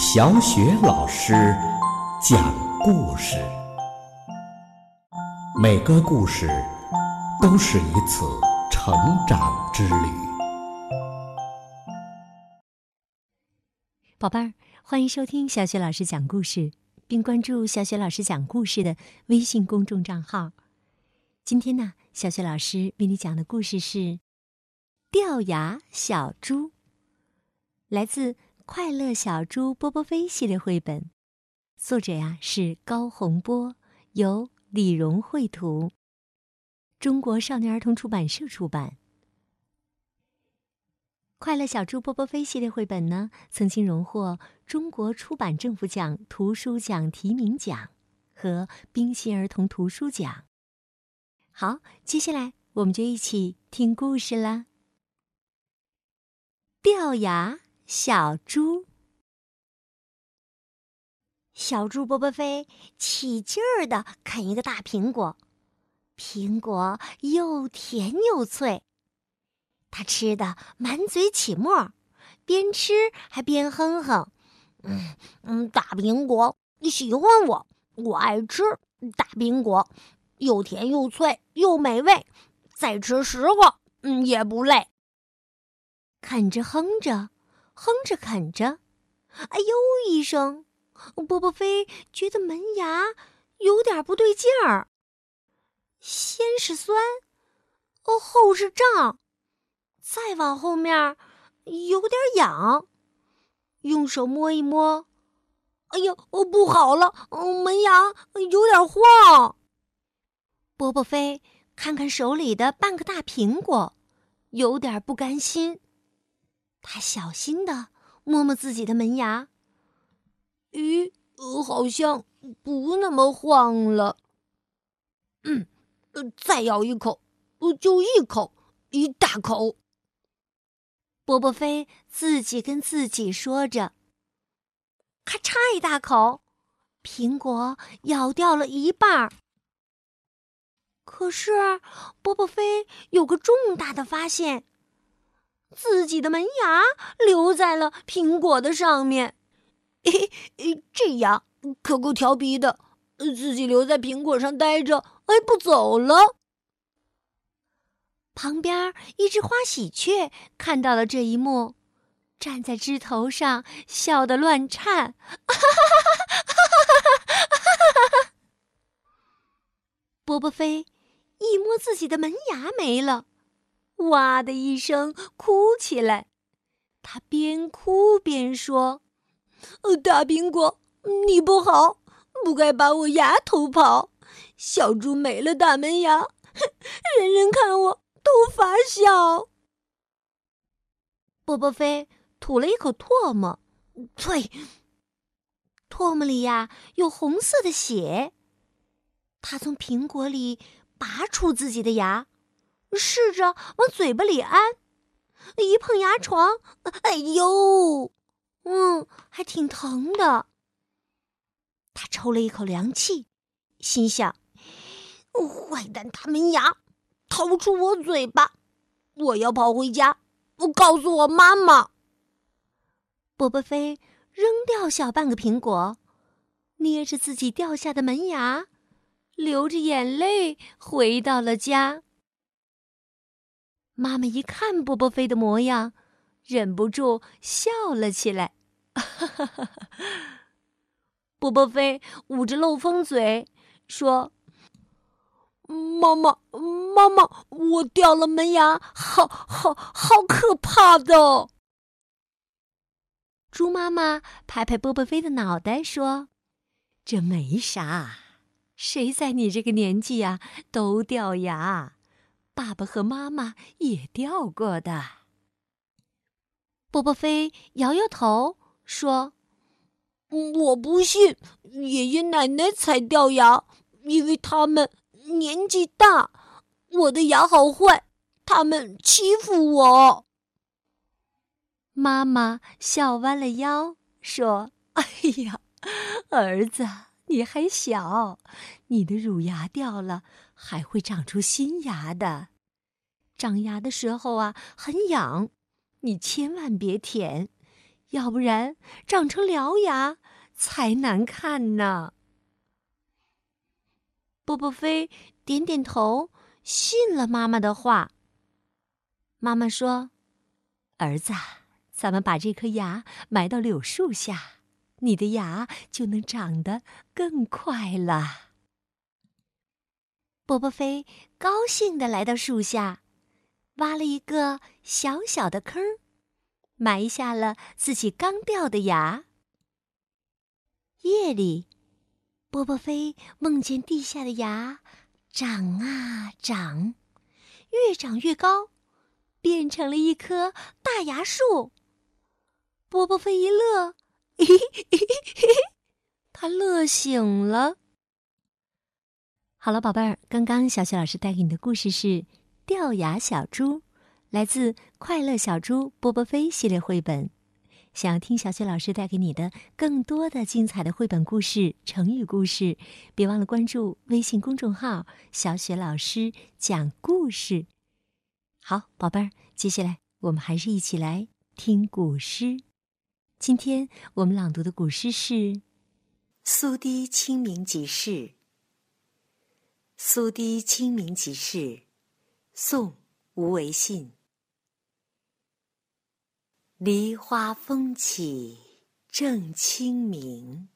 小雪老师讲故事，每个故事都是一次成长之旅。宝贝儿，欢迎收听小雪老师讲故事，并关注小雪老师讲故事的微信公众账号。今天呢，小雪老师为你讲的故事是《掉牙小猪》，来自。快乐小猪波波飞系列绘本，作者呀是高洪波，由李荣绘图，中国少年儿童出版社出版。快乐小猪波波飞系列绘本呢，曾经荣获中国出版政府奖图书奖提名奖和冰心儿童图书奖。好，接下来我们就一起听故事啦。掉牙。小猪，小猪波波飞起劲儿的啃一个大苹果，苹果又甜又脆，他吃的满嘴起沫，边吃还边哼哼：“嗯嗯，大苹果你喜欢我，我爱吃大苹果，又甜又脆又美味，再吃十个嗯也不累。”啃着哼着。哼着啃着，哎呦一声，波波飞觉得门牙有点不对劲儿。先是酸，哦后是胀，再往后面有点痒。用手摸一摸，哎呦，不好了，哦门牙有点晃。波波飞看看手里的半个大苹果，有点不甘心。他小心的摸摸自己的门牙，咦，好像不那么晃了。嗯，再咬一口，就一口，一大口。波波飞自己跟自己说着，咔嚓一大口，苹果咬掉了一半儿。可是波波飞有个重大的发现。自己的门牙留在了苹果的上面，嘿嘿，这样可够调皮的，自己留在苹果上待着，哎，不走了。旁边一只花喜鹊看到了这一幕，站在枝头上笑得乱颤，哈哈哈哈哈哈！波波飞一摸自己的门牙没了。哇的一声哭起来，他边哭边说：“呃大苹果，你不好，不该把我牙偷跑。小猪没了大门牙，哼人人看我都发笑。”波波飞吐了一口唾沫，呸！唾沫里呀有红色的血。他从苹果里拔出自己的牙。试着往嘴巴里安，一碰牙床，哎呦，嗯，还挺疼的。他抽了一口凉气，心想：坏蛋大门牙，逃出我嘴巴！我要跑回家，我告诉我妈妈。波波飞扔掉小半个苹果，捏着自己掉下的门牙，流着眼泪回到了家。妈妈一看波波飞的模样，忍不住笑了起来。波波飞捂着漏风嘴说：“妈妈，妈妈，我掉了门牙，好好好可怕的。”猪妈妈拍拍波波飞的脑袋说：“这没啥，谁在你这个年纪呀都掉牙。”爸爸和妈妈也掉过的。波波飞摇摇头说：“我不信，爷爷奶奶才掉牙，因为他们年纪大。我的牙好坏，他们欺负我。”妈妈笑弯了腰说：“哎呀，儿子，你还小，你的乳牙掉了。”还会长出新牙的，长牙的时候啊很痒，你千万别舔，要不然长成獠牙才难看呢。波波飞点点头，信了妈妈的话。妈妈说：“儿子，咱们把这颗牙埋到柳树下，你的牙就能长得更快了。”波波飞高兴地来到树下，挖了一个小小的坑，埋下了自己刚掉的牙。夜里。波波飞梦见地下的牙长啊长，越长越高，变成了一棵大牙树。波波飞一乐，嘿嘿嘿嘿嘿他乐醒了。好了，宝贝儿，刚刚小雪老师带给你的故事是《掉牙小猪》，来自《快乐小猪波波飞》系列绘本。想要听小雪老师带给你的更多的精彩的绘本故事、成语故事，别忘了关注微信公众号“小雪老师讲故事”。好，宝贝儿，接下来我们还是一起来听古诗。今天我们朗读的古诗是《苏堤清明即事》。《苏堤清明即事》，宋·吴维信。梨花风起正清明，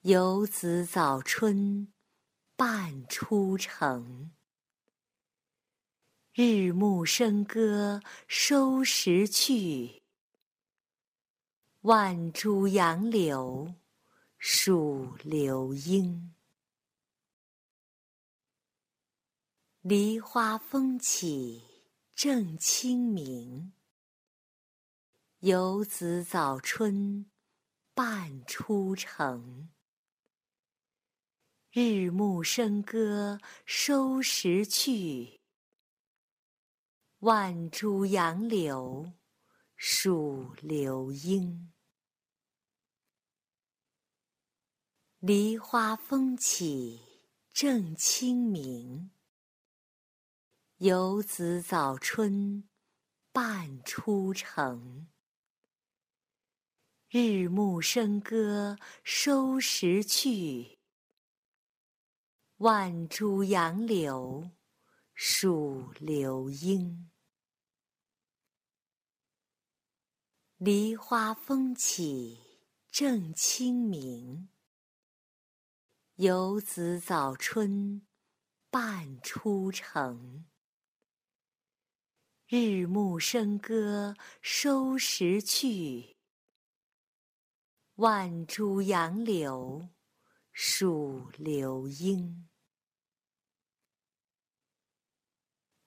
游子早春半出城。日暮笙歌收拾去，万株杨柳数流莺。梨花风起正清明。游子早春半出城，日暮笙歌收拾去，万株杨柳数流莺。梨花风起正清明，游子早春半出城。日暮笙歌收拾去，万株杨柳数流莺。梨花风起正清明，游子早春半出城。日暮笙歌收拾去。万株杨柳数流莺。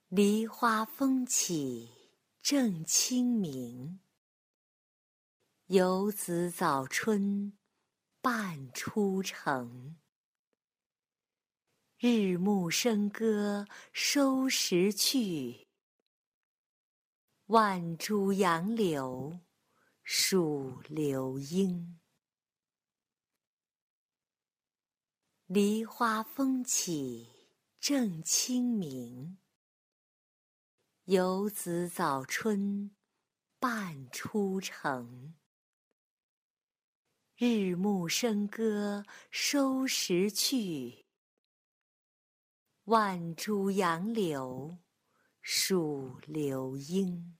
梨花风起正清明，游子早春半出城。日暮笙歌收拾去，万株杨柳。数流莺，梨花风起正清明。游子早春半出城。日暮笙歌收拾去，万株杨柳数流莺。